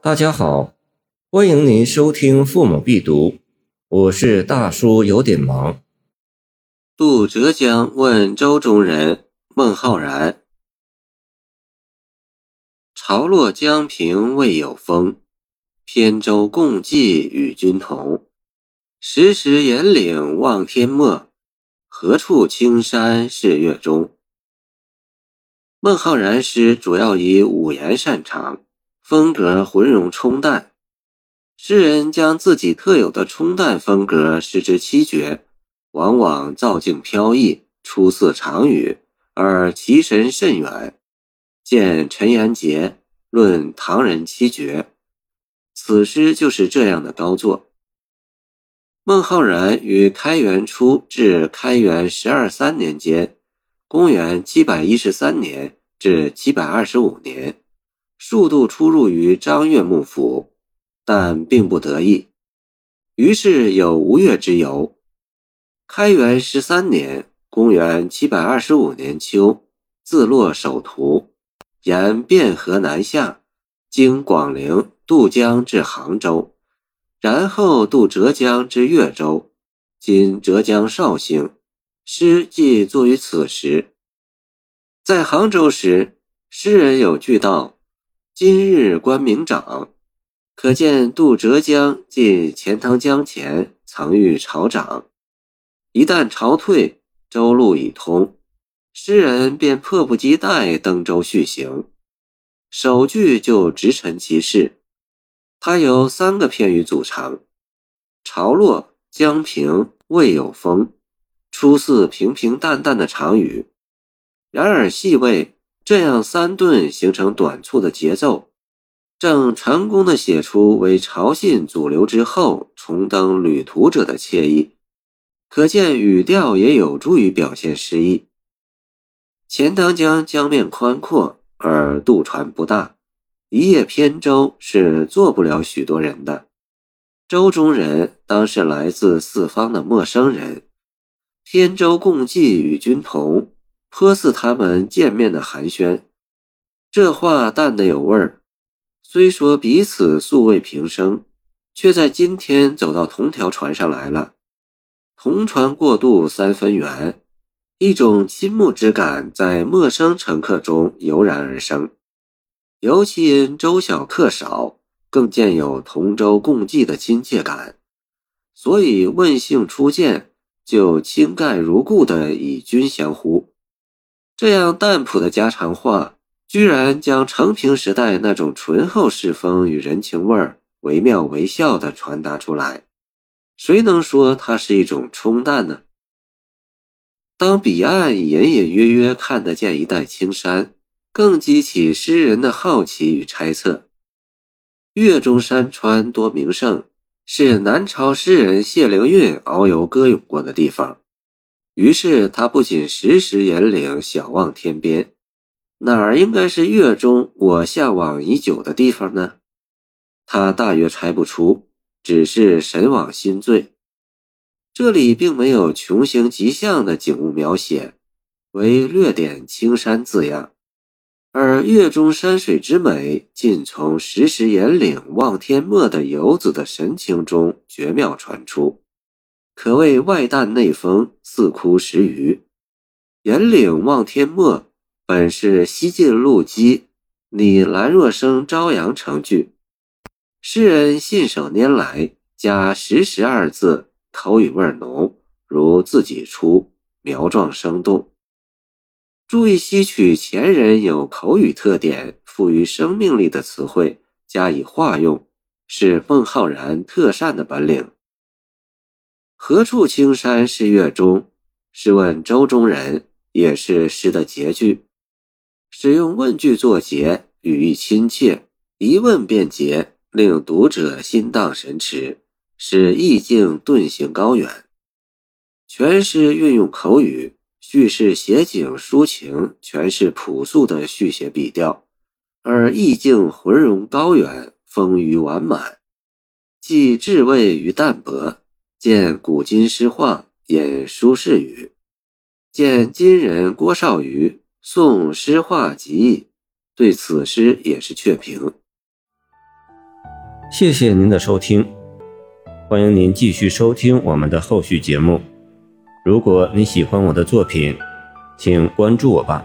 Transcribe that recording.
大家好，欢迎您收听《父母必读》，我是大叔，有点忙。渡浙江问舟中人孟浩然：潮落江平未有风，扁舟共济与君同。时时岩岭望天没，何处青山是月中？孟浩然诗主要以五言擅长。风格浑融冲淡，诗人将自己特有的冲淡风格视之七绝，往往造境飘逸，出似长语，而其神甚远。见陈延杰论唐人七绝，此诗就是这样的高作。孟浩然于开元初至开元十二三年间（公元七百一十三年至七百二十五年）。数度出入于张岳幕府，但并不得意，于是有吴越之由。开元十三年（公元七百二十五年秋），自洛守徒，沿汴河南下，经广陵渡江至杭州，然后渡浙江至越州（今浙江绍兴）。诗即作于此时。在杭州时，诗人有句道。今日观明长，可见渡浙江近钱塘江前曾遇潮涨。一旦潮退，舟路已通，诗人便迫不及待登舟续行。首句就直陈其事，它由三个片语组成：潮落江平未有风，初似平平淡淡的长语。然而细味。这样三顿形成短促的节奏，正成功的写出为潮信主流之后重登旅途者的惬意，可见语调也有助于表现诗意。钱塘江江面宽阔，而渡船不大，一叶扁舟是坐不了许多人的。舟中人当是来自四方的陌生人，扁舟共济与君同。颇似他们见面的寒暄，这话淡得有味儿。虽说彼此素未平生，却在今天走到同条船上来了。同船过渡三分缘，一种亲睦之感在陌生乘客中油然而生。尤其因舟小客少，更见有同舟共济的亲切感，所以问姓初见，就亲盖如故的以君相呼。这样淡朴的家常话，居然将成平时代那种醇厚世风与人情味儿惟妙惟肖地传达出来。谁能说它是一种冲淡呢？当彼岸隐隐约约看得见一带青山，更激起诗人的好奇与猜测。岳中山川多名胜，是南朝诗人谢灵运遨游歌咏过的地方。于是他不仅时时引领，小望天边，哪儿应该是月中我向往已久的地方呢？他大约猜不出，只是神往心醉。这里并没有穷形极象的景物描写，唯略点青山字样，而月中山水之美，尽从时时引领，望天没的游子的神情中绝妙传出。可谓外淡内丰，似枯十余。岩岭望天没，本是西晋陆机拟兰若生朝阳成句，诗人信手拈来，加“时时”二字，口语味浓，如自己出，苗壮生动。注意吸取前人有口语特点、富于生命力的词汇，加以化用，是孟浩然特善的本领。何处青山是月中？是问周中人，也是诗的结句。使用问句作结，语意亲切，一问便结，令读者心荡神驰，使意境顿行高远。全诗运用口语，叙事写景抒情，全是朴素的续写笔调，而意境浑融高远，丰腴完满，既至味与淡泊。见古今诗画引苏轼语，见今人郭绍瑜诵诗画集，对此诗也是确评。谢谢您的收听，欢迎您继续收听我们的后续节目。如果你喜欢我的作品，请关注我吧。